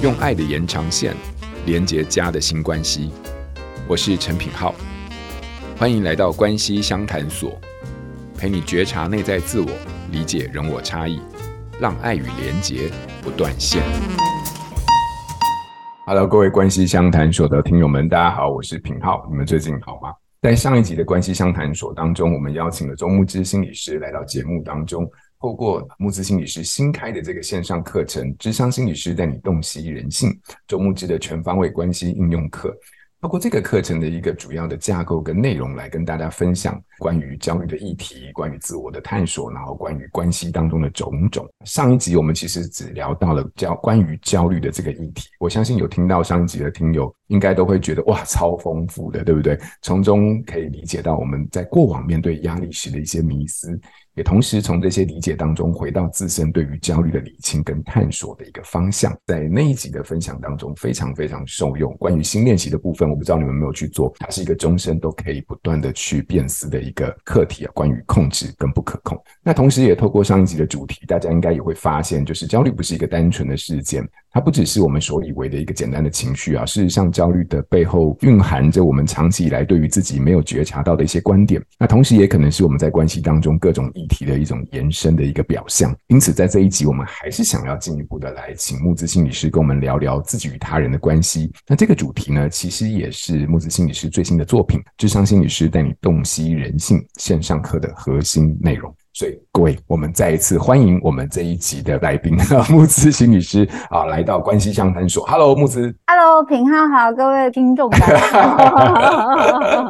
用爱的延长线连接家的新关系。我是陈品浩，欢迎来到关系相谈所，陪你觉察内在自我，理解人我差异，让爱与连结不断线。Hello，各位关系相谈所的听友们，大家好，我是品浩，你们最近好吗？在上一集的关系相谈所当中，我们邀请了周牧之心理师来到节目当中。透过慕姿心理师新开的这个线上课程《咨商心理师带你洞悉人性》，周慕之的全方位关系应用课。包括这个课程的一个主要的架构跟内容，来跟大家分享关于焦虑的议题，关于自我的探索，然后关于关系当中的种种。上一集我们其实只聊到了焦关于焦虑的这个议题，我相信有听到上一集的听友，应该都会觉得哇，超丰富的，对不对？从中可以理解到我们在过往面对压力时的一些迷思。也同时从这些理解当中回到自身对于焦虑的理清跟探索的一个方向，在那一集的分享当中非常非常受用。关于新练习的部分，我不知道你们有没有去做，它是一个终身都可以不断的去辨识的一个课题啊。关于控制跟不可控，那同时也透过上一集的主题，大家应该也会发现，就是焦虑不是一个单纯的事件。它不只是我们所以为的一个简单的情绪啊，事实上，焦虑的背后蕴含着我们长期以来对于自己没有觉察到的一些观点。那同时也可能是我们在关系当中各种议题的一种延伸的一个表象。因此，在这一集，我们还是想要进一步的来请木子心理师跟我们聊聊自己与他人的关系。那这个主题呢，其实也是木子心理师最新的作品《智商心理师带你洞悉人性》线上课的核心内容。所以，各位，我们再一次欢迎我们这一集的来宾，木子心理师啊，来到关系相谈所。Hello，慕姿。Hello，品浩好，各位听众大家好。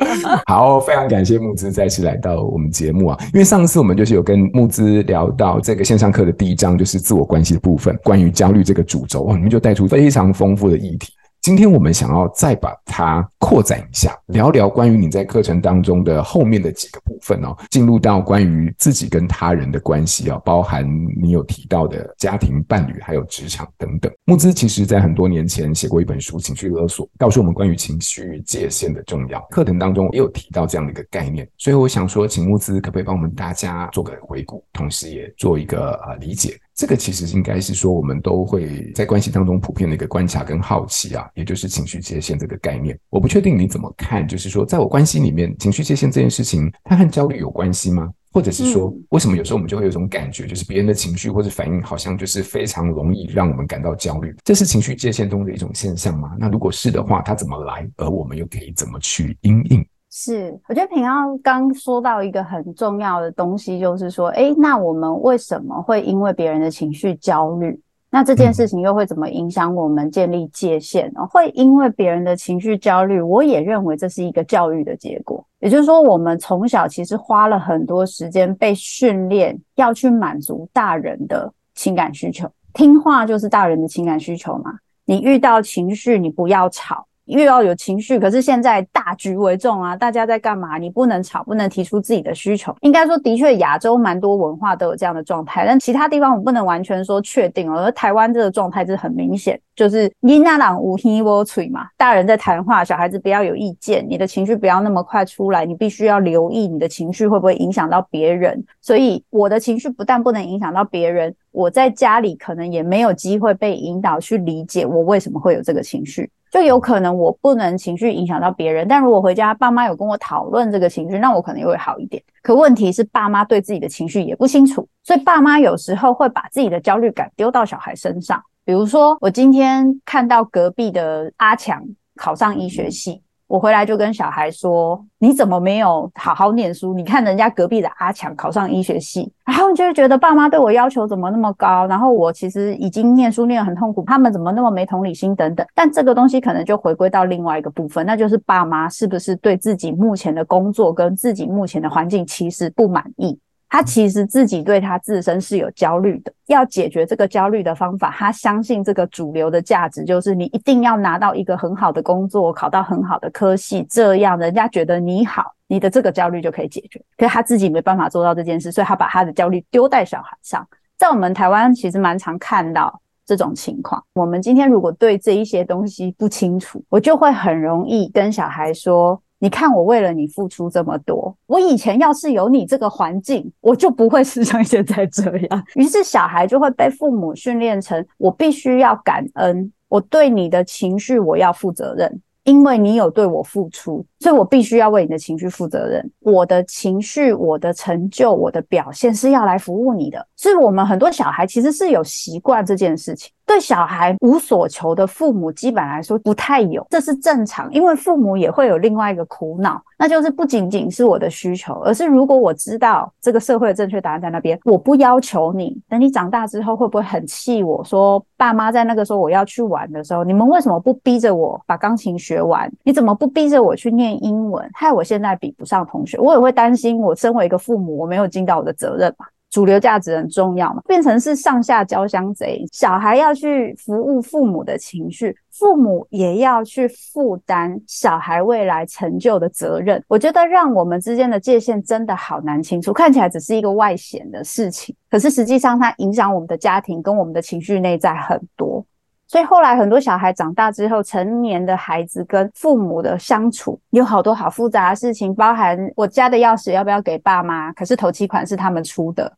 好，非常感谢木子再次来到我们节目啊，因为上次我们就是有跟木子聊到这个线上课的第一章，就是自我关系的部分，关于焦虑这个主轴，哇，你们就带出非常丰富的议题。今天我们想要再把它扩展一下，聊聊关于你在课程当中的后面的几个部分哦，进入到关于自己跟他人的关系啊，包含你有提到的家庭、伴侣，还有职场等等。木子其实在很多年前写过一本书《情绪勒索》，告诉我们关于情绪界限的重要。课程当中也有提到这样的一个概念，所以我想说，请木子可不可以帮我们大家做个回顾，同时也做一个呃理解。这个其实应该是说，我们都会在关系当中普遍的一个观察跟好奇啊，也就是情绪界限这个概念。我不确定你怎么看，就是说，在我关系里面，情绪界限这件事情，它和焦虑有关系吗？或者是说，为什么有时候我们就会有一种感觉，就是别人的情绪或者反应，好像就是非常容易让我们感到焦虑？这是情绪界限中的一种现象吗？那如果是的话，它怎么来？而我们又可以怎么去因应？是，我觉得品皓刚说到一个很重要的东西，就是说，哎，那我们为什么会因为别人的情绪焦虑？那这件事情又会怎么影响我们建立界限呢？会因为别人的情绪焦虑，我也认为这是一个教育的结果。也就是说，我们从小其实花了很多时间被训练要去满足大人的情感需求，听话就是大人的情感需求嘛。你遇到情绪，你不要吵。又要有情绪，可是现在大局为重啊！大家在干嘛？你不能吵，不能提出自己的需求。应该说，的确，亚洲蛮多文化都有这样的状态，但其他地方我不能完全说确定。而台湾这个状态是很明显，就是囡仔人有耳无嘴嘛，大人在谈话，小孩子不要有意见，你的情绪不要那么快出来，你必须要留意你的情绪会不会影响到别人。所以我的情绪不但不能影响到别人，我在家里可能也没有机会被引导去理解我为什么会有这个情绪。就有可能我不能情绪影响到别人，但如果回家爸妈有跟我讨论这个情绪，那我可能又会好一点。可问题是爸妈对自己的情绪也不清楚，所以爸妈有时候会把自己的焦虑感丢到小孩身上。比如说，我今天看到隔壁的阿强考上医学系。我回来就跟小孩说：“你怎么没有好好念书？你看人家隔壁的阿强考上医学系，然后你就会觉得爸妈对我要求怎么那么高？然后我其实已经念书念得很痛苦，他们怎么那么没同理心等等。但这个东西可能就回归到另外一个部分，那就是爸妈是不是对自己目前的工作跟自己目前的环境其实不满意？”他其实自己对他自身是有焦虑的，要解决这个焦虑的方法，他相信这个主流的价值就是你一定要拿到一个很好的工作，考到很好的科系，这样人家觉得你好，你的这个焦虑就可以解决。可是他自己没办法做到这件事，所以他把他的焦虑丢在小孩上。在我们台湾其实蛮常看到这种情况。我们今天如果对这一些东西不清楚，我就会很容易跟小孩说。你看我为了你付出这么多，我以前要是有你这个环境，我就不会是像现在这样。于是小孩就会被父母训练成，我必须要感恩，我对你的情绪我要负责任。因为你有对我付出，所以我必须要为你的情绪负责任。我的情绪、我的成就、我的表现是要来服务你的。所以，我们很多小孩其实是有习惯这件事情。对小孩无所求的父母，基本来说不太有，这是正常。因为父母也会有另外一个苦恼，那就是不仅仅是我的需求，而是如果我知道这个社会的正确答案在那边，我不要求你，等你长大之后会不会很气我说，爸妈在那个时候我要去玩的时候，你们为什么不逼着我把钢琴学完？你怎么不逼着我去念英文？害我现在比不上同学，我也会担心。我身为一个父母，我没有尽到我的责任嘛？主流价值很重要嘛？变成是上下交相贼，小孩要去服务父母的情绪，父母也要去负担小孩未来成就的责任。我觉得让我们之间的界限真的好难清楚，看起来只是一个外显的事情，可是实际上它影响我们的家庭跟我们的情绪内在很多。所以后来很多小孩长大之后，成年的孩子跟父母的相处有好多好复杂的事情，包含我家的钥匙要不要给爸妈，可是头期款是他们出的。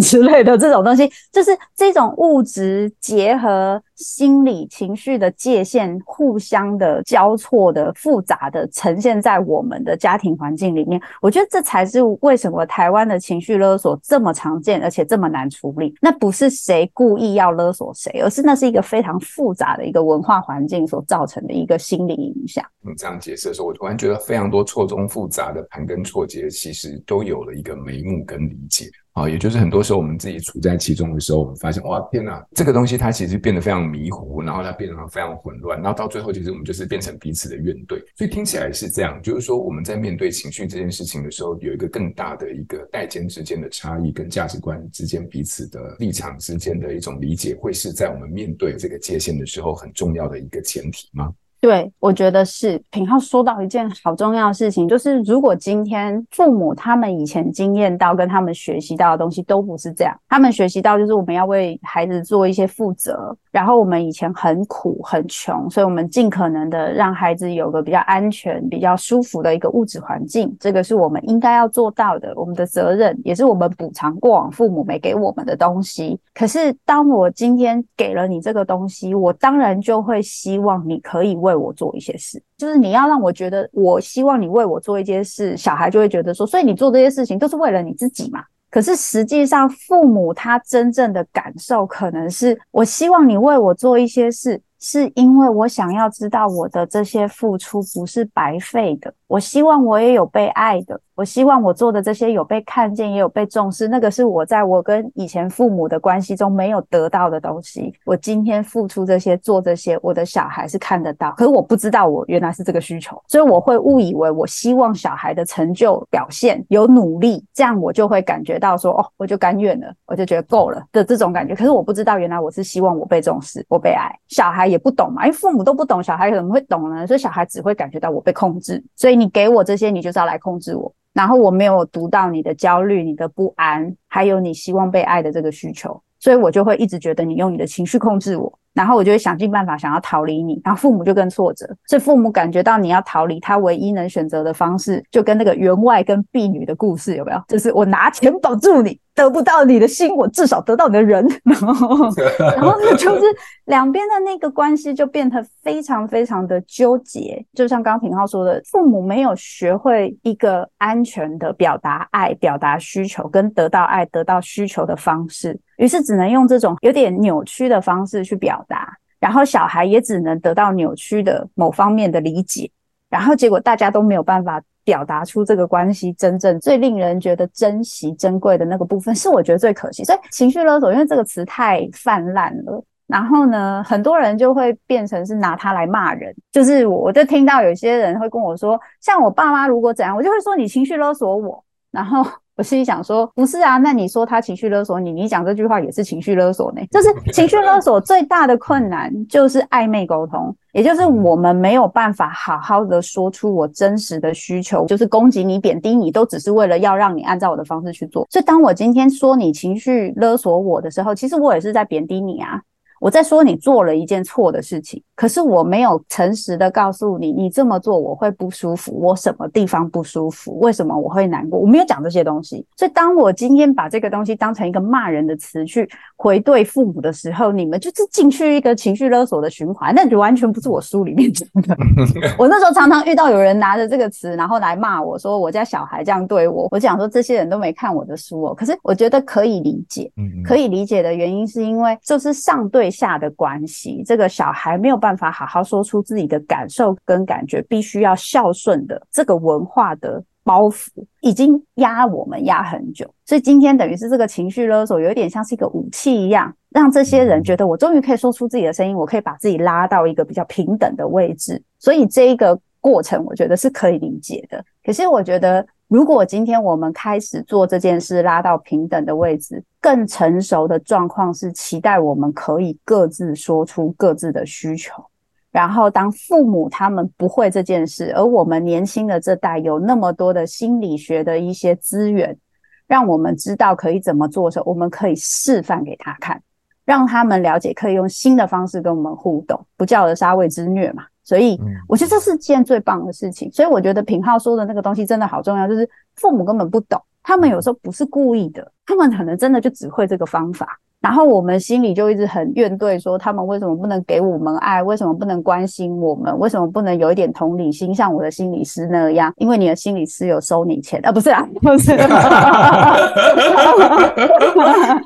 之类的这种东西，就是这种物质结合心理情绪的界限，互相的交错的复杂的呈现在我们的家庭环境里面。我觉得这才是为什么台湾的情绪勒索这么常见，而且这么难处理。那不是谁故意要勒索谁，而是那是一个非常复杂的一个文化环境所造成的一个心理影响。你这样解释的时候，我突然觉得非常多错综复杂的盘根错节，其实都有了一个眉目跟理解。啊，也就是很多时候我们自己处在其中的时候，我们发现哇，天哪，这个东西它其实变得非常迷糊，然后它变得非常混乱，然后到最后其实我们就是变成彼此的怨怼。所以听起来是这样，就是说我们在面对情绪这件事情的时候，有一个更大的一个代间之间的差异，跟价值观之间彼此的立场之间的一种理解，会是在我们面对这个界限的时候很重要的一个前提吗？对，我觉得是。品浩说到一件好重要的事情，就是如果今天父母他们以前经验到跟他们学习到的东西都不是这样，他们学习到就是我们要为孩子做一些负责，然后我们以前很苦很穷，所以我们尽可能的让孩子有个比较安全、比较舒服的一个物质环境，这个是我们应该要做到的，我们的责任也是我们补偿过往父母没给我们的东西。可是当我今天给了你这个东西，我当然就会希望你可以为我做一些事，就是你要让我觉得，我希望你为我做一件事，小孩就会觉得说，所以你做这些事情都是为了你自己嘛。可是实际上，父母他真正的感受可能是，我希望你为我做一些事，是因为我想要知道我的这些付出不是白费的，我希望我也有被爱的。我希望我做的这些有被看见，也有被重视。那个是我在我跟以前父母的关系中没有得到的东西。我今天付出这些，做这些，我的小孩是看得到。可是我不知道，我原来是这个需求，所以我会误以为我希望小孩的成就表现有努力，这样我就会感觉到说，哦，我就甘愿了，我就觉得够了的这种感觉。可是我不知道，原来我是希望我被重视，我被爱。小孩也不懂嘛，因为父母都不懂，小孩怎么会懂呢？所以小孩只会感觉到我被控制。所以你给我这些，你就是要来控制我。然后我没有读到你的焦虑、你的不安，还有你希望被爱的这个需求，所以我就会一直觉得你用你的情绪控制我，然后我就会想尽办法想要逃离你，然后父母就更挫折，所以父母感觉到你要逃离他，唯一能选择的方式，就跟那个员外跟婢女的故事有没有？就是我拿钱绑住你。得不到你的心，我至少得到你的人，然后，然后那就是两边的那个关系就变得非常非常的纠结。就像刚刚品皓说的，父母没有学会一个安全的表达爱、表达需求跟得到爱、得到需求的方式，于是只能用这种有点扭曲的方式去表达，然后小孩也只能得到扭曲的某方面的理解，然后结果大家都没有办法。表达出这个关系真正最令人觉得珍惜、珍贵的那个部分，是我觉得最可惜。所以情绪勒索，因为这个词太泛滥了，然后呢，很多人就会变成是拿它来骂人。就是我，我就听到有些人会跟我说，像我爸妈如果怎样，我就会说你情绪勒索我，然后。我心里想说，不是啊，那你说他情绪勒索你，你讲这句话也是情绪勒索呢？就是 情绪勒索最大的困难就是暧昧沟通，也就是我们没有办法好好的说出我真实的需求，就是攻击你、贬低你，都只是为了要让你按照我的方式去做。所以当我今天说你情绪勒索我的时候，其实我也是在贬低你啊，我在说你做了一件错的事情。可是我没有诚实的告诉你，你这么做我会不舒服，我什么地方不舒服，为什么我会难过？我没有讲这些东西。所以当我今天把这个东西当成一个骂人的词去回对父母的时候，你们就是进去一个情绪勒索的循环，那就完全不是我书里面讲的。我那时候常常遇到有人拿着这个词，然后来骂我说我家小孩这样对我，我讲说这些人都没看我的书哦。可是我觉得可以理解，可以理解的原因是因为就是上对下的关系，这个小孩没有办办法好好说出自己的感受跟感觉，必须要孝顺的这个文化的包袱已经压我们压很久，所以今天等于是这个情绪勒索有一点像是一个武器一样，让这些人觉得我终于可以说出自己的声音，我可以把自己拉到一个比较平等的位置，所以这一个过程我觉得是可以理解的。可是我觉得。如果今天我们开始做这件事，拉到平等的位置，更成熟的状况是期待我们可以各自说出各自的需求。然后，当父母他们不会这件事，而我们年轻的这代有那么多的心理学的一些资源，让我们知道可以怎么做的时候，我们可以示范给他看，让他们了解可以用新的方式跟我们互动，不教而杀谓之虐嘛。所以我觉得这是件最棒的事情。所以我觉得品浩说的那个东西真的好重要，就是父母根本不懂，他们有时候不是故意的，他们可能真的就只会这个方法。然后我们心里就一直很怨怼，说他们为什么不能给我们爱？为什么不能关心我们？为什么不能有一点同理心，像我的心理师那样？因为你的心理师有收你钱啊？不是啊，不是。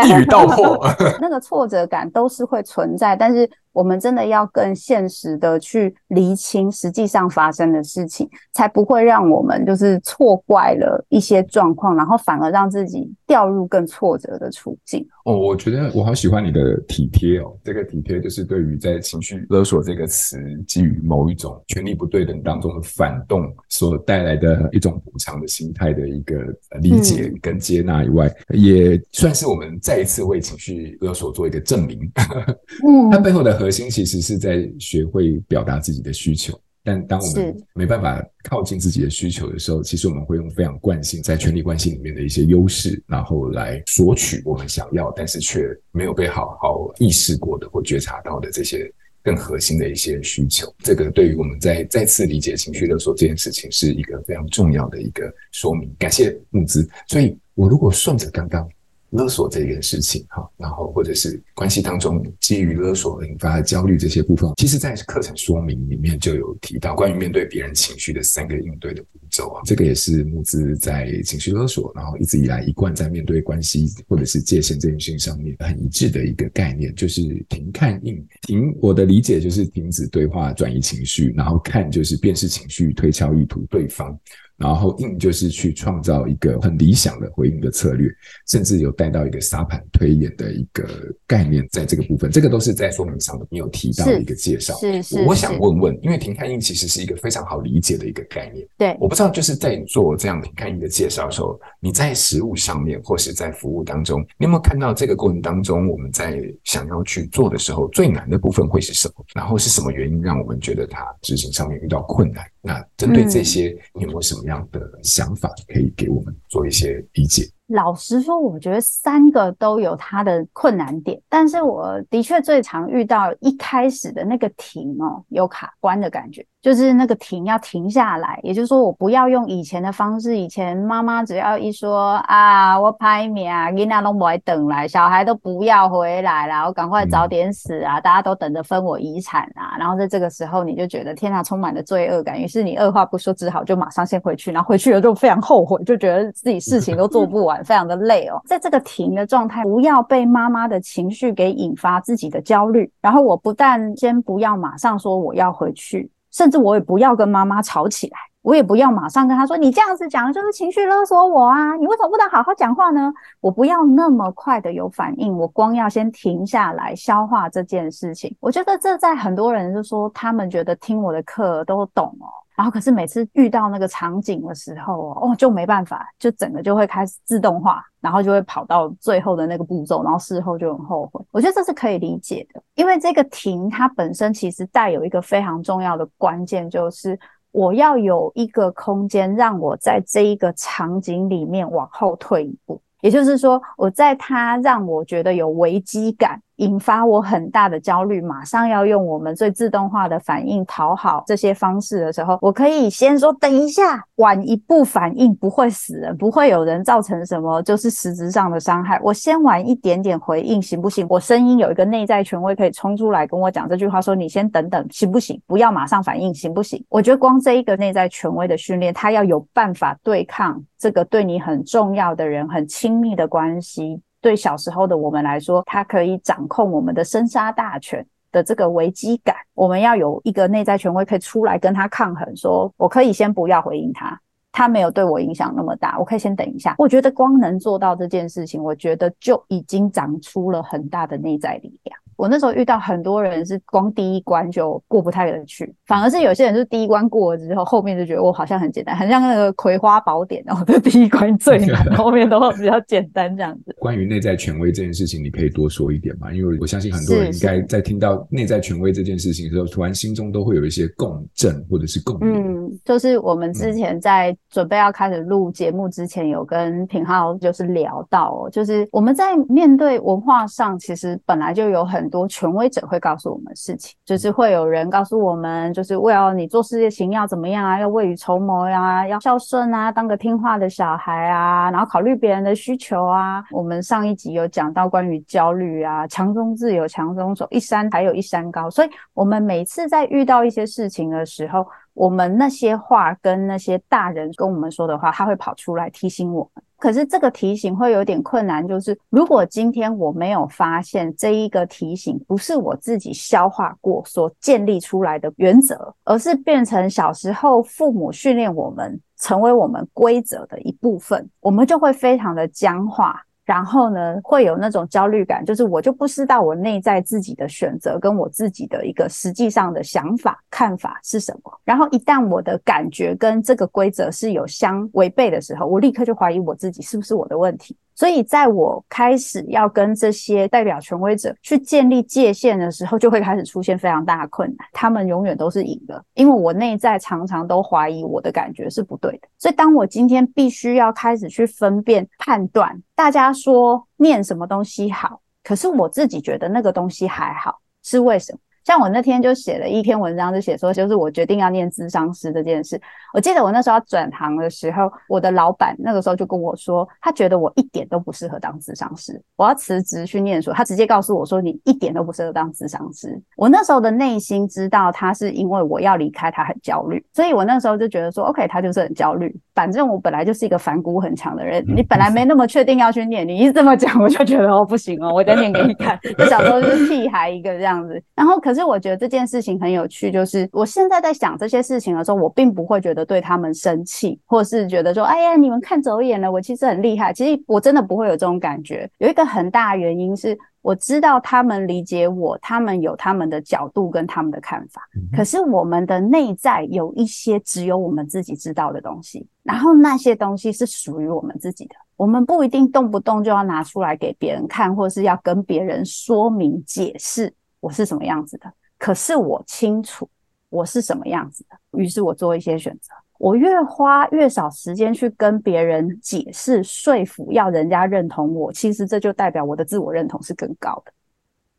一语道破。那个挫折感都是会存在，但是我们真的要更现实的去厘清实际上发生的事情，才不会让我们就是错怪了一些状况，然后反而让自己掉入更挫折的处境。哦，我觉得我好喜欢你的体贴哦。这个体贴就是对于在情绪勒索这个词基于某一种权力不对等当中的反动所带来的一种补偿的心态的一个理解跟接纳以外，嗯、也算是我们再一次为情绪勒索做一个证明。嗯，它背后的核心其实是在学会表达自己的需求。但当我们没办法靠近自己的需求的时候，其实我们会用非常惯性在权力关系里面的一些优势，然后来索取我们想要，但是却没有被好好意识过的或觉察到的这些更核心的一些需求。这个对于我们在再次理解情绪勒索这件事情是一个非常重要的一个说明。感谢木子。所以我如果顺着刚刚。勒索这件事情，哈，然后或者是关系当中基于勒索引发的焦虑这些部分，其实，在课程说明里面就有提到关于面对别人情绪的三个应对的步骤啊。这个也是木子在情绪勒索，然后一直以来一贯在面对关系或者是界限这件事情上面很一致的一个概念，就是停、看、应。停，我的理解就是停止对话，转移情绪，然后看就是辨识情绪，推敲意图对方。然后应就是去创造一个很理想的回应的策略，甚至有带到一个沙盘推演的一个概念，在这个部分，这个都是在说明上的，你有提到的一个介绍。是是，是。我想问问，因为停看应其实是一个非常好理解的一个概念。对。我不知道就是在做这样停看应的介绍的时候，你在实务上面或是在服务当中，你有没有看到这个过程当中，我们在想要去做的时候，最难的部分会是什么？然后是什么原因让我们觉得它执行上面遇到困难？那针对这些，你有没有什么样的想法可以给我们做一些理解？老实说，我觉得三个都有它的困难点，但是我的确最常遇到一开始的那个停哦，有卡关的感觉，就是那个停要停下来，也就是说，我不要用以前的方式。以前妈妈只要一说啊，我拍面啊，囡仔都不会等来，小孩都不要回来了，我赶快早点死啊，大家都等着分我遗产啊。然后在这个时候，你就觉得天哪，充满了罪恶感，于是你二话不说，只好就马上先回去，然后回去了就非常后悔，就觉得自己事情都做不完。非常的累哦，在这个停的状态，不要被妈妈的情绪给引发自己的焦虑。然后我不但先不要马上说我要回去，甚至我也不要跟妈妈吵起来，我也不要马上跟她说你这样子讲就是情绪勒索我啊，你为什么不能好好讲话呢？我不要那么快的有反应，我光要先停下来消化这件事情。我觉得这在很多人就说他们觉得听我的课都懂哦。然后，可是每次遇到那个场景的时候，哦，就没办法，就整个就会开始自动化，然后就会跑到最后的那个步骤，然后事后就很后悔。我觉得这是可以理解的，因为这个停它本身其实带有一个非常重要的关键，就是我要有一个空间，让我在这一个场景里面往后退一步。也就是说，我在它让我觉得有危机感。引发我很大的焦虑，马上要用我们最自动化的反应讨好这些方式的时候，我可以先说等一下，晚一步反应不会死人，不会有人造成什么就是实质上的伤害。我先晚一点点回应行不行？我声音有一个内在权威可以冲出来跟我讲这句话，说你先等等行不行？不要马上反应行不行？我觉得光这一个内在权威的训练，他要有办法对抗这个对你很重要的人、很亲密的关系。对小时候的我们来说，他可以掌控我们的生杀大权的这个危机感，我们要有一个内在权威可以出来跟他抗衡，说我可以先不要回应他，他没有对我影响那么大，我可以先等一下。我觉得光能做到这件事情，我觉得就已经长出了很大的内在力量。我那时候遇到很多人是光第一关就过不太得去，反而是有些人是第一关过了之后，后面就觉得我好像很简单，很像那个葵花宝典哦，这 第一关最难，后面都比较简单这样子。关于内在权威这件事情，你可以多说一点嘛？因为我相信很多人应该在听到内在权威这件事情的时候，突然心中都会有一些共振或者是共鸣。嗯，就是我们之前在准备要开始录节目之前，有跟品浩就是聊到，就是我们在面对文化上，其实本来就有很。多权威者会告诉我们事情，就是会有人告诉我们，就是为了你做事情要怎么样啊，要未雨绸缪呀，要孝顺啊，当个听话的小孩啊，然后考虑别人的需求啊。我们上一集有讲到关于焦虑啊，强中自有强中手，一山还有一山高。所以，我们每次在遇到一些事情的时候，我们那些话跟那些大人跟我们说的话，他会跑出来提醒我们。可是这个提醒会有点困难，就是如果今天我没有发现这一个提醒不是我自己消化过所建立出来的原则，而是变成小时候父母训练我们成为我们规则的一部分，我们就会非常的僵化。然后呢，会有那种焦虑感，就是我就不知道我内在自己的选择跟我自己的一个实际上的想法、看法是什么。然后一旦我的感觉跟这个规则是有相违背的时候，我立刻就怀疑我自己是不是我的问题。所以，在我开始要跟这些代表权威者去建立界限的时候，就会开始出现非常大的困难。他们永远都是赢的，因为我内在常常都怀疑我的感觉是不对的。所以，当我今天必须要开始去分辨、判断，大家说念什么东西好，可是我自己觉得那个东西还好，是为什么？像我那天就写了一篇文章，就写说，就是我决定要念智商师这件事。我记得我那时候要转行的时候，我的老板那个时候就跟我说，他觉得我一点都不适合当智商师。我要辞职去念书，他直接告诉我说，你一点都不适合当智商师。我那时候的内心知道，他是因为我要离开，他很焦虑。所以我那时候就觉得说，OK，他就是很焦虑。反正我本来就是一个反骨很强的人，你本来没那么确定要去念，你一这么讲，我就觉得哦不行哦，我再念给你看。我小时候就是屁孩一个这样子，然后可。可是我觉得这件事情很有趣，就是我现在在想这些事情的时候，我并不会觉得对他们生气，或是觉得说，哎呀，你们看走眼了，我其实很厉害。其实我真的不会有这种感觉。有一个很大的原因是，我知道他们理解我，他们有他们的角度跟他们的看法。可是我们的内在有一些只有我们自己知道的东西，然后那些东西是属于我们自己的，我们不一定动不动就要拿出来给别人看，或是要跟别人说明解释。我是什么样子的？可是我清楚我是什么样子的。于是我做一些选择。我越花越少时间去跟别人解释、说服，要人家认同我。其实这就代表我的自我认同是更高的。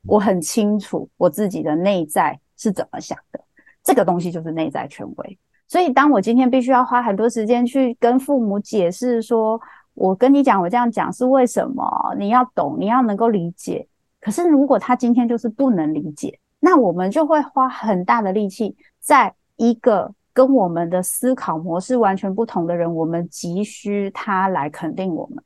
我很清楚我自己的内在是怎么想的。这个东西就是内在权威。所以当我今天必须要花很多时间去跟父母解释，说我跟你讲，我这样讲是为什么？你要懂，你要能够理解。可是，如果他今天就是不能理解，那我们就会花很大的力气，在一个跟我们的思考模式完全不同的人，我们急需他来肯定我们。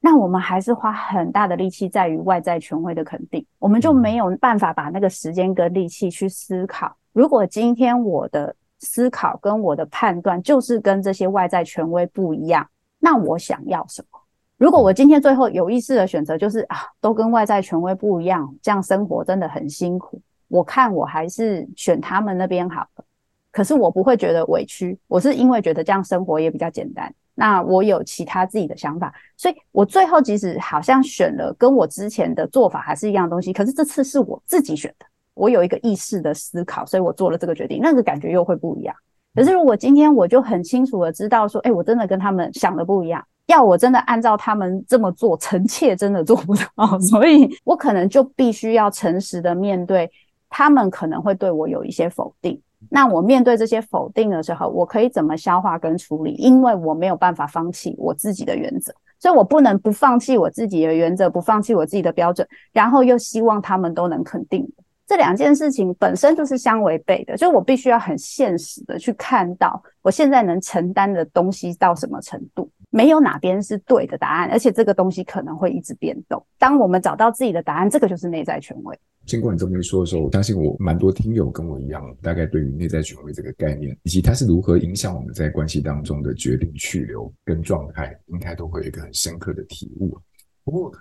那我们还是花很大的力气在于外在权威的肯定，我们就没有办法把那个时间跟力气去思考。如果今天我的思考跟我的判断就是跟这些外在权威不一样，那我想要什么？如果我今天最后有意识的选择就是啊，都跟外在权威不一样，这样生活真的很辛苦。我看我还是选他们那边好了。可是我不会觉得委屈，我是因为觉得这样生活也比较简单。那我有其他自己的想法，所以我最后即使好像选了跟我之前的做法还是一样东西，可是这次是我自己选的，我有一个意识的思考，所以我做了这个决定，那个感觉又会不一样。可是如果今天我就很清楚的知道说，哎，我真的跟他们想的不一样。要我真的按照他们这么做，臣妾真的做不到，所以我可能就必须要诚实的面对，他们可能会对我有一些否定。那我面对这些否定的时候，我可以怎么消化跟处理？因为我没有办法放弃我自己的原则，所以我不能不放弃我自己的原则，不放弃我自己的标准，然后又希望他们都能肯定。这两件事情本身就是相违背的，就是我必须要很现实的去看到我现在能承担的东西到什么程度，没有哪边是对的答案，而且这个东西可能会一直变动。当我们找到自己的答案，这个就是内在权威。经过你这么一说的时候，我相信我蛮多听友跟我一样，大概对于内在权威这个概念，以及它是如何影响我们在关系当中的决定去留跟状态，应该都会有一个很深刻的体悟。不过。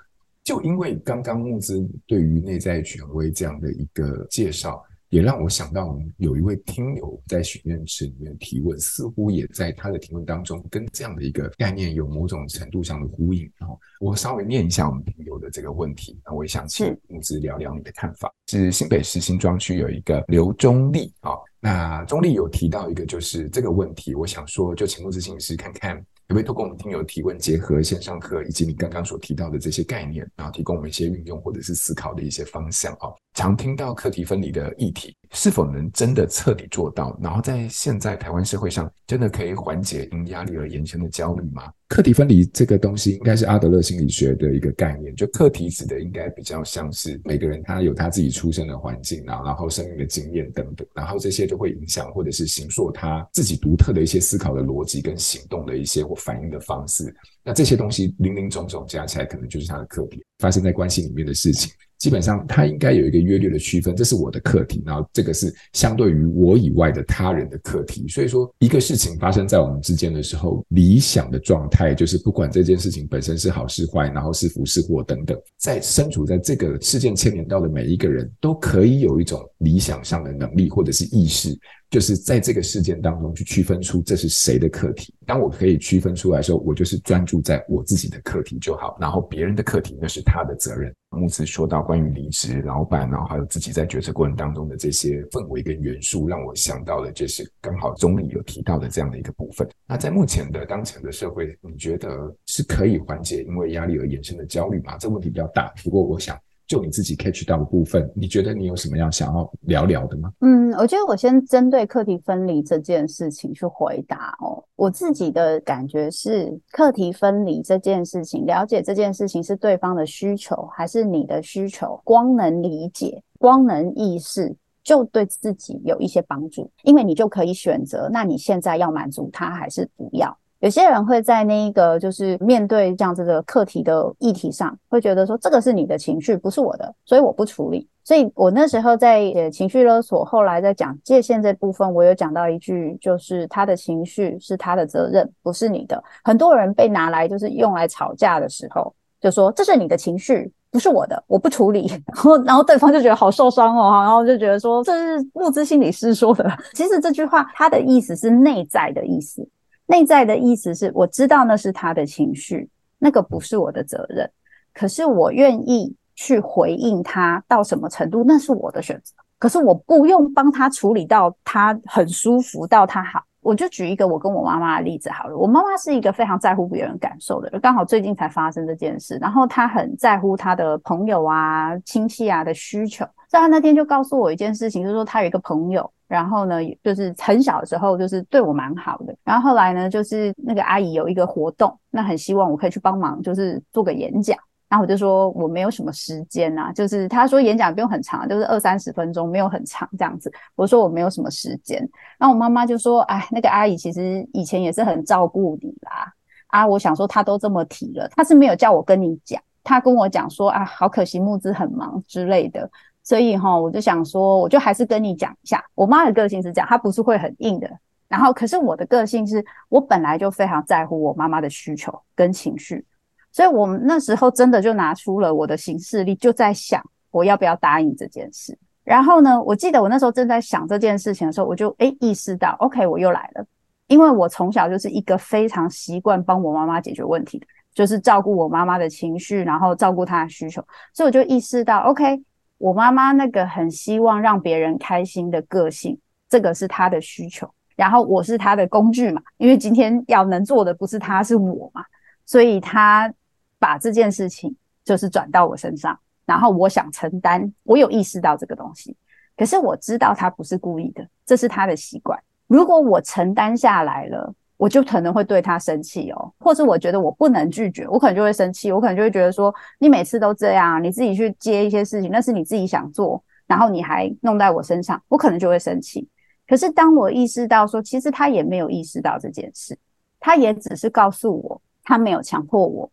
就因为刚刚慕姿对于内在权威这样的一个介绍，也让我想到有一位听友在许愿池里面提问，似乎也在他的提问当中跟这样的一个概念有某种程度上的呼应。然后我稍微念一下我们听友的这个问题，那我也想请木子聊聊你的看法。是新北市新庄区有一个刘中立啊，那中立有提到一个就是这个问题，我想说就请木子心理师看看。可不可以透过我们听友提问，结合线上课以及你刚刚所提到的这些概念，然后提供我们一些运用或者是思考的一些方向啊？常听到课题分离的议题，是否能真的彻底做到？然后在现在台湾社会上，真的可以缓解因压力而延伸的焦虑吗？课题分离这个东西，应该是阿德勒心理学的一个概念。就课题指的，应该比较像是每个人他有他自己出生的环境啊，然后生命的经验等等，然后这些都会影响或者是形塑他自己独特的一些思考的逻辑跟行动的一些或反应的方式。那这些东西零零总总加起来，可能就是他的课题，发生在关系里面的事情。基本上，他应该有一个约略的区分，这是我的课题，然后这个是相对于我以外的他人的课题。所以说，一个事情发生在我们之间的时候，理想的状态就是，不管这件事情本身是好是坏，然后是福是祸等等，在身处在这个事件牵连到的每一个人都可以有一种理想上的能力或者是意识。就是在这个事件当中去区分出这是谁的课题。当我可以区分出来的时候，我就是专注在我自己的课题就好，然后别人的课题那是他的责任。慕姿说到关于离职、老板，然后还有自己在决策过程当中的这些氛围跟元素，让我想到了就是刚好中立有提到的这样的一个部分。那在目前的当前的社会，你觉得是可以缓解因为压力而衍生的焦虑吗？这个问题比较大，不过我想。就你自己 catch 到的部分，你觉得你有什么样想要聊聊的吗？嗯，我觉得我先针对课题分离这件事情去回答哦。我自己的感觉是，课题分离这件事情，了解这件事情是对方的需求还是你的需求，光能理解、光能意识，就对自己有一些帮助，因为你就可以选择，那你现在要满足他还是不要。有些人会在那一个就是面对这样子的课题的议题上，会觉得说这个是你的情绪，不是我的，所以我不处理。所以我那时候在呃情绪勒索，后来在讲界限这部分，我有讲到一句，就是他的情绪是他的责任，不是你的。很多人被拿来就是用来吵架的时候，就说这是你的情绪，不是我的，我不处理。然后然后对方就觉得好受伤哦，然后就觉得说这是慕姿心理师说的。其实这句话它的意思是内在的意思。内在的意思是，我知道那是他的情绪，那个不是我的责任，可是我愿意去回应他到什么程度，那是我的选择。可是我不用帮他处理到他很舒服，到他好。我就举一个我跟我妈妈的例子好了。我妈妈是一个非常在乎别人感受的人，刚好最近才发生这件事，然后她很在乎她的朋友啊、亲戚啊的需求。所以她那天就告诉我一件事情，就是说她有一个朋友。然后呢，就是很小的时候，就是对我蛮好的。然后后来呢，就是那个阿姨有一个活动，那很希望我可以去帮忙，就是做个演讲。然后我就说我没有什么时间啊，就是他说演讲不用很长，就是二三十分钟，没有很长这样子。我说我没有什么时间。然后我妈妈就说：“哎，那个阿姨其实以前也是很照顾你啦。”啊，我想说她都这么提了，她是没有叫我跟你讲，她跟我讲说：“啊，好可惜，木子很忙之类的。”所以哈，我就想说，我就还是跟你讲一下，我妈的个性是这样，她不是会很硬的。然后，可是我的个性是，我本来就非常在乎我妈妈的需求跟情绪，所以我们那时候真的就拿出了我的行事历，就在想我要不要答应这件事。然后呢，我记得我那时候正在想这件事情的时候，我就诶意识到，OK，我又来了，因为我从小就是一个非常习惯帮我妈妈解决问题的，就是照顾我妈妈的情绪，然后照顾她的需求，所以我就意识到，OK。我妈妈那个很希望让别人开心的个性，这个是她的需求。然后我是她的工具嘛，因为今天要能做的不是她，是我嘛。所以他把这件事情就是转到我身上，然后我想承担，我有意识到这个东西，可是我知道他不是故意的，这是他的习惯。如果我承担下来了，我就可能会对他生气哦，或是我觉得我不能拒绝，我可能就会生气，我可能就会觉得说，你每次都这样，你自己去接一些事情，那是你自己想做，然后你还弄在我身上，我可能就会生气。可是当我意识到说，其实他也没有意识到这件事，他也只是告诉我，他没有强迫我，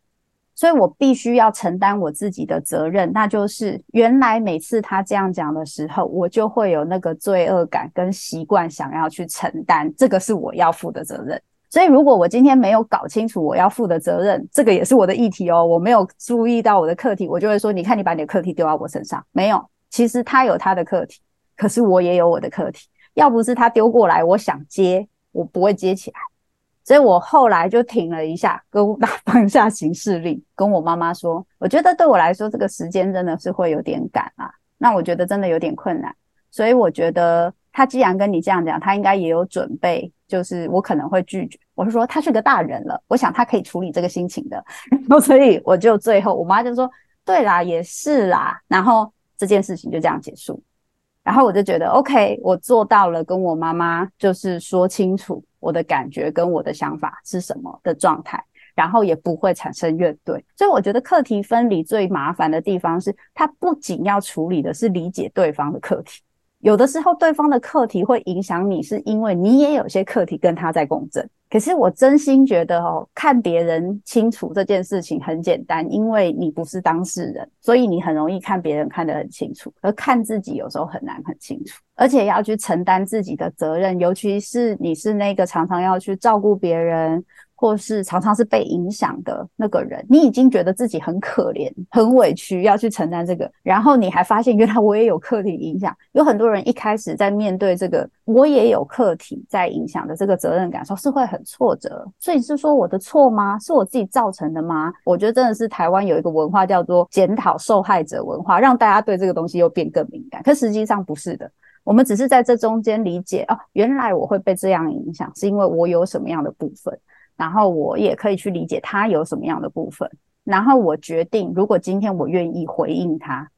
所以我必须要承担我自己的责任，那就是原来每次他这样讲的时候，我就会有那个罪恶感跟习惯想要去承担，这个是我要负的责任。所以如果我今天没有搞清楚我要负的责任，这个也是我的议题哦，我没有注意到我的课题，我就会说，你看你把你的课题丢到我身上，没有，其实他有他的课题，可是我也有我的课题，要不是他丢过来，我想接，我不会接起来。所以我后来就停了一下，跟 放下行事历，跟我妈妈说，我觉得对我来说，这个时间真的是会有点赶啊。那我觉得真的有点困难，所以我觉得他既然跟你这样讲，他应该也有准备，就是我可能会拒绝。我是说，他是个大人了，我想他可以处理这个心情的。然后所以我就最后，我妈就说，对啦，也是啦。然后这件事情就这样结束。然后我就觉得，OK，我做到了，跟我妈妈就是说清楚。我的感觉跟我的想法是什么的状态，然后也不会产生怨怼。所以我觉得课题分离最麻烦的地方是，它不仅要处理的是理解对方的课题。有的时候，对方的课题会影响你，是因为你也有些课题跟他在共振。可是我真心觉得哦，看别人清楚这件事情很简单，因为你不是当事人，所以你很容易看别人看得很清楚，而看自己有时候很难很清楚，而且要去承担自己的责任，尤其是你是那个常常要去照顾别人。或是常常是被影响的那个人，你已经觉得自己很可怜、很委屈，要去承担这个，然后你还发现原来我也有课题影响。有很多人一开始在面对这个我也有课题在影响的这个责任感受，是会很挫折。所以是说我的错吗？是我自己造成的吗？我觉得真的是台湾有一个文化叫做检讨受害者文化，让大家对这个东西又变更敏感。可实际上不是的，我们只是在这中间理解哦，原来我会被这样影响，是因为我有什么样的部分。然后我也可以去理解他有什么样的部分，然后我决定，如果今天我愿意回应他，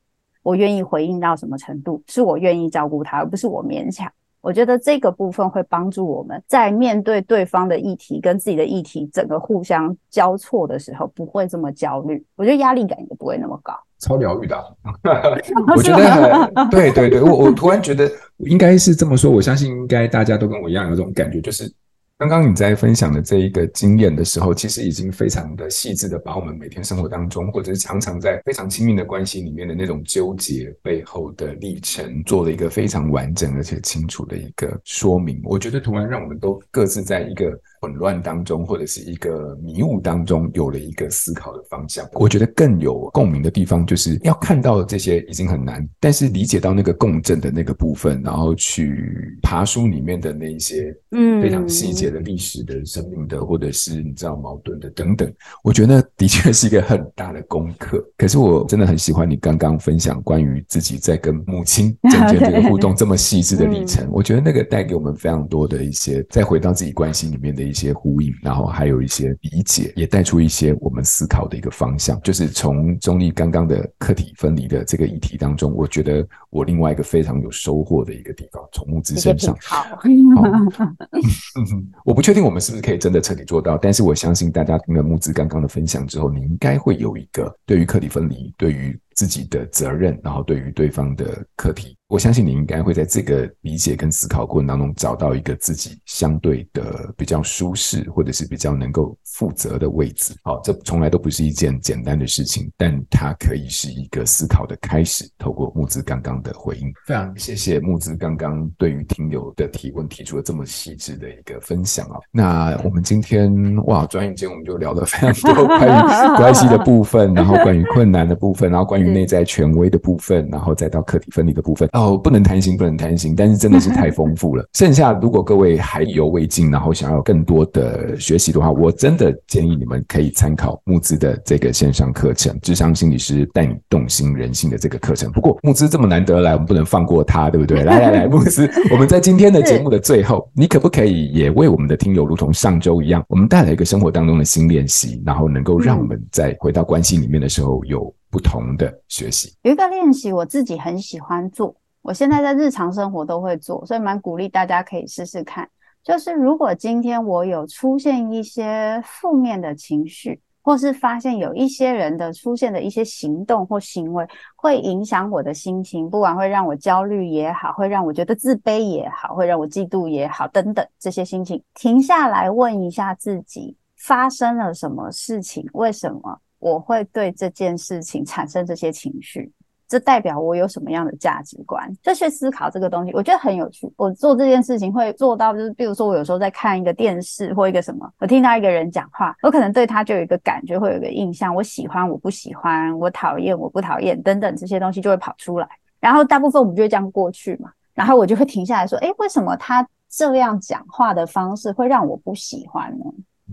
我愿意回应到什么程度，是我愿意照顾他，而不是我勉强。我觉得这个部分会帮助我们在面对对方的议题跟自己的议题整个互相交错的时候，不会这么焦虑。我觉得压力感也不会那么高。超疗愈的啊，我觉得很对对对，我我突然觉得应该是这么说，我相信应该大家都跟我一样有这种感觉，就是。刚刚你在分享的这一个经验的时候，其实已经非常的细致的把我们每天生活当中，或者是常常在非常亲密的关系里面的那种纠结背后的历程，做了一个非常完整而且清楚的一个说明。我觉得突然让我们都各自在一个混乱当中，或者是一个迷雾当中，有了一个思考的方向。我觉得更有共鸣的地方，就是要看到这些已经很难，但是理解到那个共振的那个部分，然后去爬书里面的那一些嗯非常细节的历史的、生命的，或者是你知道矛盾的等等。我觉得的确是一个很大的功课。可是我真的很喜欢你刚刚分享关于自己在跟母亲 之间这个互动这么细致的历程。我觉得那个带给我们非常多的一些，再回到自己关系里面的。一些呼应，然后还有一些理解，也带出一些我们思考的一个方向。就是从中立刚刚的课题分离的这个议题当中，我觉得我另外一个非常有收获的一个地方，从木子身上。好，我不确定我们是不是可以真的彻底做到，但是我相信大家听了木子刚刚的分享之后，你应该会有一个对于课题分离，对于自己的责任，然后对于对方的课题。我相信你应该会在这个理解跟思考过程当中找到一个自己相对的比较舒适，或者是比较能够负责的位置。好，这从来都不是一件简单的事情，但它可以是一个思考的开始。透过木子刚刚的回应，非常谢谢木子刚刚对于听友的提问提出了这么细致的一个分享啊。那我们今天哇，转眼间我们就聊了非常多关于 关系的部分，然后关于困难的部分，然后关于内在权威的部分，然后再到课题分离的部分。哦，不能贪心，不能贪心，但是真的是太丰富了。剩下如果各位还意犹未尽，然后想要更多的学习的话，我真的建议你们可以参考木资的这个线上课程《智商心理师带你洞心人性》的这个课程。不过木资这么难得来，我们不能放过他，对不对？来来来，木资，我们在今天的节目的最后，你可不可以也为我们的听友，如同上周一样，我们带来一个生活当中的新练习，然后能够让我们在回到关系里面的时候有不同的学习。有一个练习，我自己很喜欢做，我现在在日常生活都会做，所以蛮鼓励大家可以试试看。就是如果今天我有出现一些负面的情绪，或是发现有一些人的出现的一些行动或行为，会影响我的心情，不管会让我焦虑也好，会让我觉得自卑也好，会让我嫉妒也好，等等这些心情，停下来问一下自己，发生了什么事情？为什么我会对这件事情产生这些情绪？这代表我有什么样的价值观？就去思考这个东西，我觉得很有趣。我做这件事情会做到，就是比如说我有时候在看一个电视或一个什么，我听到一个人讲话，我可能对他就有一个感觉，会有一个印象，我喜欢，我不喜欢，我讨厌，我不讨厌，等等这些东西就会跑出来。然后大部分我们就会这样过去嘛，然后我就会停下来说：“诶，为什么他这样讲话的方式会让我不喜欢呢？”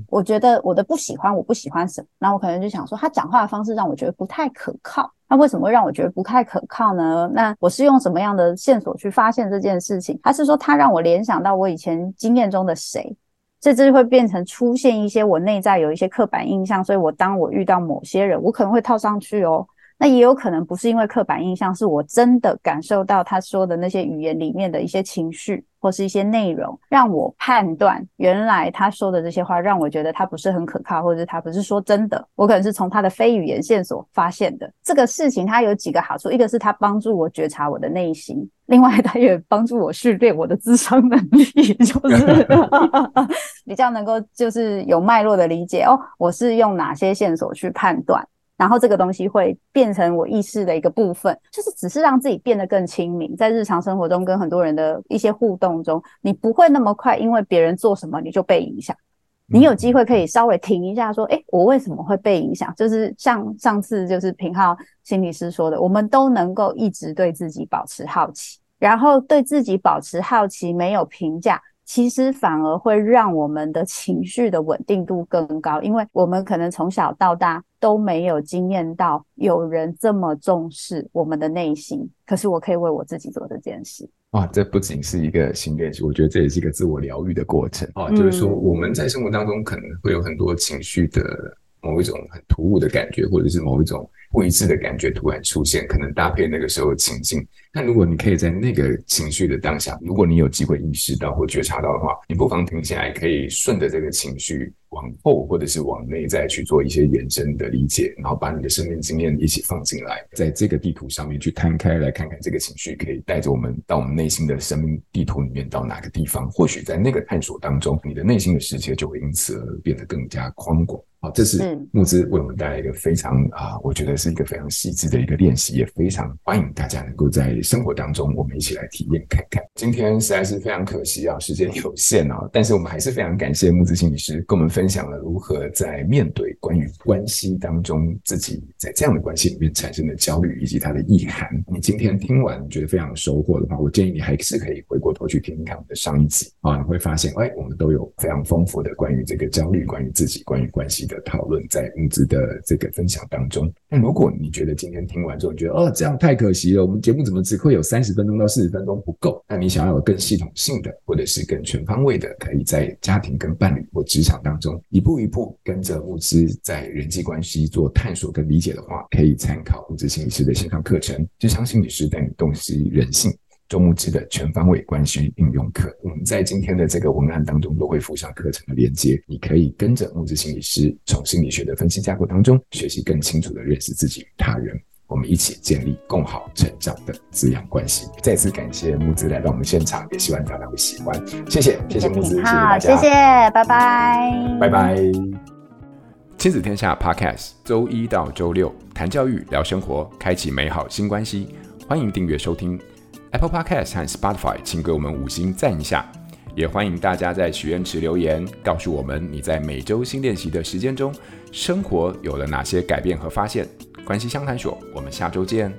我觉得我的不喜欢，我不喜欢什么？那我可能就想说，他讲话的方式让我觉得不太可靠。那为什么会让我觉得不太可靠呢？那我是用什么样的线索去发现这件事情？还是说他让我联想到我以前经验中的谁？这就会变成出现一些我内在有一些刻板印象，所以我当我遇到某些人，我可能会套上去哦。那也有可能不是因为刻板印象，是我真的感受到他说的那些语言里面的一些情绪或是一些内容，让我判断原来他说的这些话让我觉得他不是很可靠，或者是他不是说真的。我可能是从他的非语言线索发现的这个事情。它有几个好处，一个是它帮助我觉察我的内心，另外他也帮助我训练我的智商能力，就是 比较能够就是有脉络的理解哦，我是用哪些线索去判断。然后这个东西会变成我意识的一个部分，就是只是让自己变得更亲民，在日常生活中跟很多人的一些互动中，你不会那么快因为别人做什么你就被影响。你有机会可以稍微停一下，说：“诶，我为什么会被影响？”就是像上次就是平浩心理师说的，我们都能够一直对自己保持好奇，然后对自己保持好奇，没有评价。其实反而会让我们的情绪的稳定度更高，因为我们可能从小到大都没有经验到有人这么重视我们的内心。可是我可以为我自己做这件事。哇，这不仅是一个新练习，我觉得这也是一个自我疗愈的过程啊。就是说，我们在生活当中可能会有很多情绪的某一种很突兀的感觉，或者是某一种不一致的感觉突然出现，可能搭配那个时候的情境。但如果你可以在那个情绪的当下，如果你有机会意识到或觉察到的话，你不妨停下来，可以顺着这个情绪往后或者是往内在去做一些延伸的理解，然后把你的生命经验一起放进来，在这个地图上面去摊开来看看这个情绪可以带着我们到我们内心的生命地图里面到哪个地方。或许在那个探索当中，你的内心的世界就会因此而变得更加宽广。好，这是木之为我们带来一个非常啊，我觉得是一个非常细致的一个练习，也非常欢迎大家能够在。生活当中，我们一起来体验看看。今天实在是非常可惜啊，时间有限啊，但是我们还是非常感谢木子心理师跟我们分享了如何在面对关于关系当中自己在这样的关系里面产生的焦虑以及它的意涵。你今天听完觉得非常有收获的话，我建议你还是可以回过头去听听看我们的上一集啊，你会发现，哎，我们都有非常丰富的关于这个焦虑、关于自己、关于关系的讨论在木子的这个分享当中。那如果你觉得今天听完之后，你觉得哦，这样太可惜了，我们节目怎么只会有三十分钟到四十分钟不够，那你想要有更系统性的，或者是更全方位的，可以在家庭跟伴侣或职场当中一步一步跟着慕姿在人际关系做探索跟理解的话，可以参考慕姿心理师的线上课程《职场心理师带你洞悉人性》周木之的全方位关系应用课。我们在今天的这个文案当中都会附上课程的链接，你可以跟着木之心理师从心理学的分析架构当中学习更清楚的认识自己与他人。我们一起建立共好成长的滋养关系。再次感谢木子来到我们现场，也希望大家会喜欢。谢谢，谢谢木子，谢谢大家，谢谢，拜拜，拜拜。亲子天下 Podcast，周一到周六谈教育、聊生活，开启美好新关系。欢迎订阅收听 Apple Podcast 和 Spotify，请给我们五星赞一下。也欢迎大家在许愿池留言，告诉我们你在每周新练习的时间中，生活有了哪些改变和发现。关系相谈所，我们下周见。